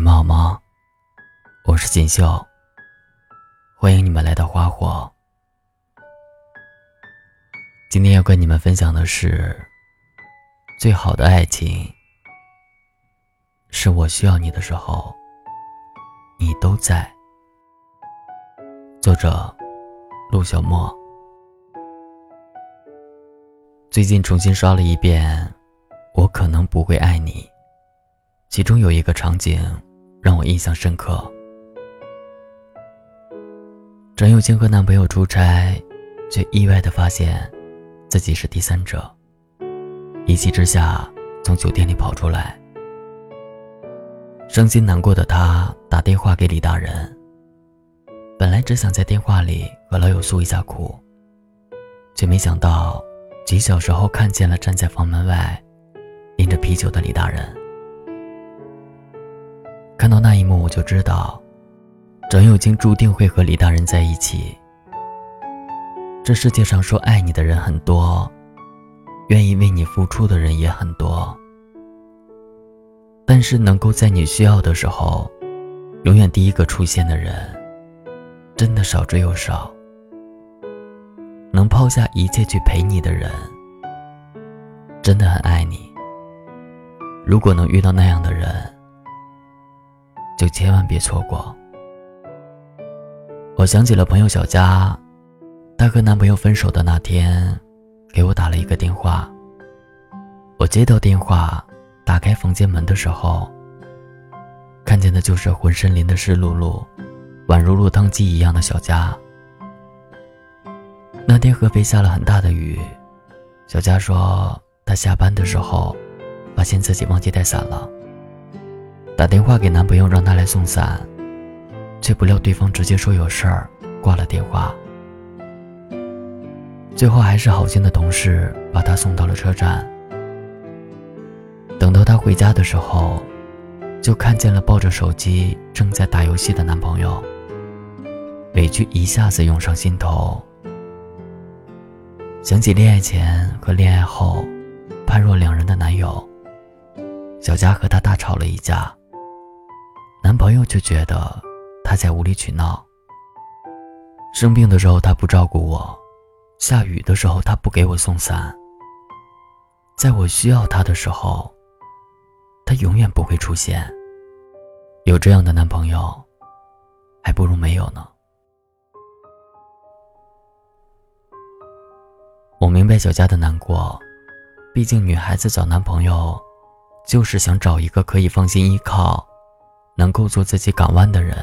你们好吗？我是锦绣。欢迎你们来到花火。今天要跟你们分享的是，最好的爱情，是我需要你的时候，你都在。作者：陆小莫。最近重新刷了一遍，我可能不会爱你。其中有一个场景让我印象深刻。张又青和男朋友出差，却意外的发现自己是第三者。一气之下，从酒店里跑出来。伤心难过的他打电话给李大人。本来只想在电话里和老友诉一下苦，却没想到几小时后看见了站在房门外，拎着啤酒的李大人。看到那一幕，我就知道，张有清注定会和李大人在一起。这世界上说爱你的人很多，愿意为你付出的人也很多，但是能够在你需要的时候，永远第一个出现的人，真的少之又少。能抛下一切去陪你的人，真的很爱你。如果能遇到那样的人，就千万别错过。我想起了朋友小佳，她和男朋友分手的那天，给我打了一个电话。我接到电话，打开房间门的时候，看见的就是浑身淋得湿漉漉、宛如落汤鸡一样的小佳。那天合肥下了很大的雨，小佳说她下班的时候，发现自己忘记带伞了。打电话给男朋友让他来送伞，却不料对方直接说有事儿，挂了电话。最后还是好心的同事把他送到了车站。等到他回家的时候，就看见了抱着手机正在打游戏的男朋友。委屈一下子涌上心头，想起恋爱前和恋爱后判若两人的男友，小佳和他大吵了一架。男朋友却觉得他在无理取闹。生病的时候他不照顾我，下雨的时候他不给我送伞。在我需要他的时候，他永远不会出现。有这样的男朋友，还不如没有呢。我明白小佳的难过，毕竟女孩子找男朋友，就是想找一个可以放心依靠。能够做自己港湾的人。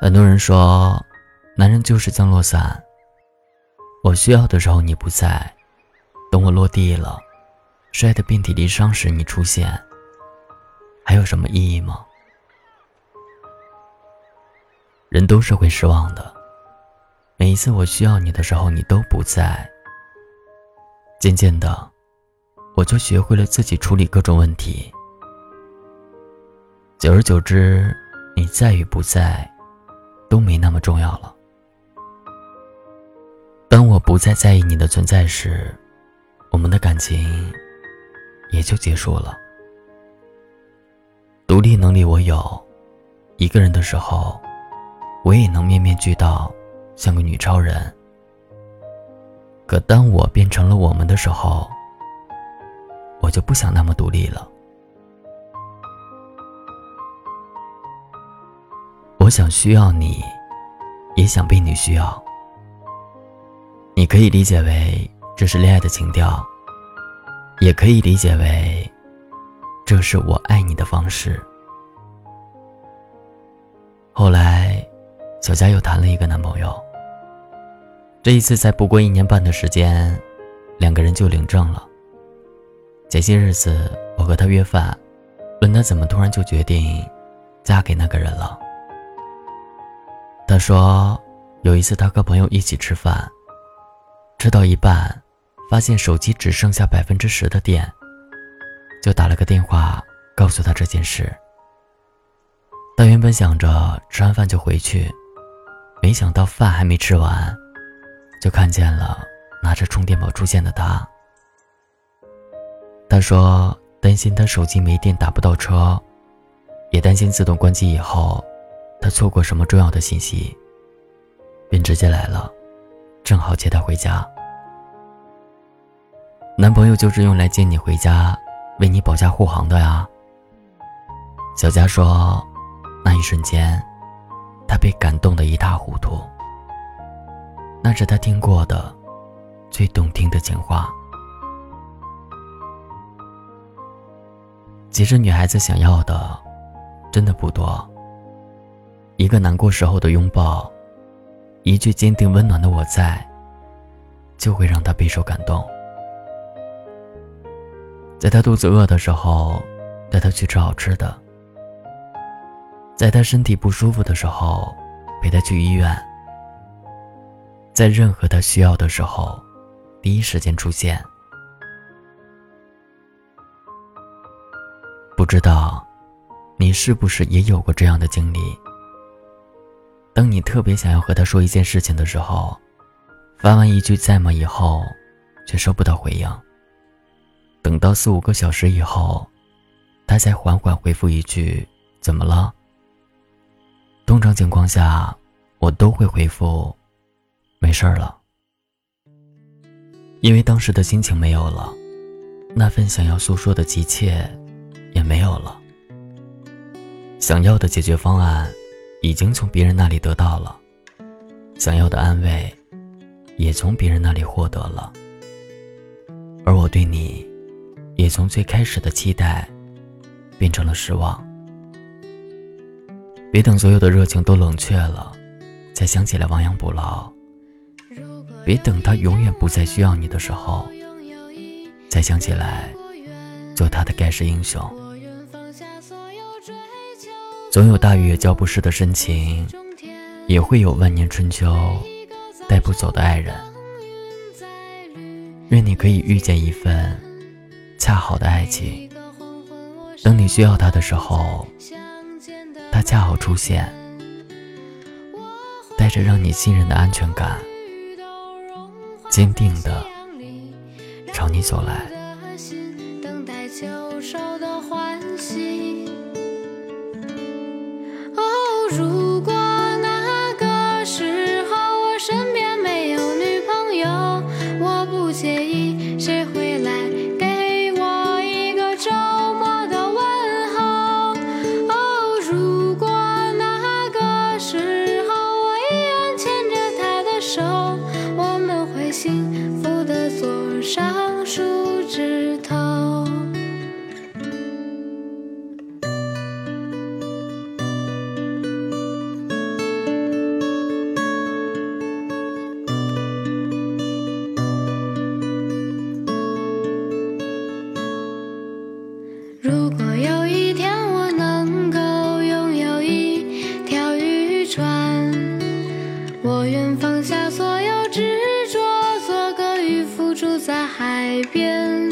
很多人说，男人就是降落伞。我需要的时候你不在，等我落地了，摔得遍体鳞伤时你出现，还有什么意义吗？人都是会失望的。每一次我需要你的时候，你都不在。渐渐的，我就学会了自己处理各种问题。久而久之，你在与不在，都没那么重要了。当我不再在意你的存在时，我们的感情也就结束了。独立能力我有，一个人的时候，我也能面面俱到，像个女超人。可当我变成了我们的时候，我就不想那么独立了。我想需要你，也想被你需要。你可以理解为这是恋爱的情调，也可以理解为这是我爱你的方式。后来，小佳又谈了一个男朋友。这一次，在不过一年半的时间，两个人就领证了。前些日子，我和他约饭，问他怎么突然就决定嫁给那个人了。他说，有一次他和朋友一起吃饭，吃到一半，发现手机只剩下百分之十的电，就打了个电话告诉他这件事。他原本想着吃完饭就回去，没想到饭还没吃完，就看见了拿着充电宝出现的他。他说，担心他手机没电打不到车，也担心自动关机以后，他错过什么重要的信息，便直接来了，正好接他回家。男朋友就是用来接你回家，为你保驾护航的呀。小佳说，那一瞬间，她被感动的一塌糊涂。那是她听过的最动听的情话。其实女孩子想要的，真的不多。一个难过时候的拥抱，一句坚定温暖的“我在”，就会让他备受感动。在他肚子饿的时候，带他去吃好吃的；在他身体不舒服的时候，陪他去医院；在任何他需要的时候，第一时间出现。不知道，你是不是也有过这样的经历？当你特别想要和他说一件事情的时候，发完一句“在吗”以后，却收不到回应。等到四五个小时以后，他才缓缓回复一句“怎么了？”通常情况下，我都会回复“没事儿了”，因为当时的心情没有了，那份想要诉说的急切。也没有了。想要的解决方案，已经从别人那里得到了；想要的安慰，也从别人那里获得了。而我对你，也从最开始的期待，变成了失望。别等所有的热情都冷却了，才想起来亡羊补牢；别等他永远不再需要你的时候，才想起来做他的盖世英雄。总有大雨也浇不湿的深情，也会有万年春秋带不走的爱人。愿你可以遇见一份恰好的爱情，等你需要他的时候，他恰好出现，带着让你信任的安全感，坚定的朝你走来。我愿放下所有执着做个渔夫住在海边。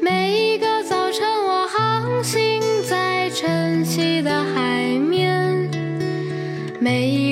每一个早晨我航行在晨曦的海面。每一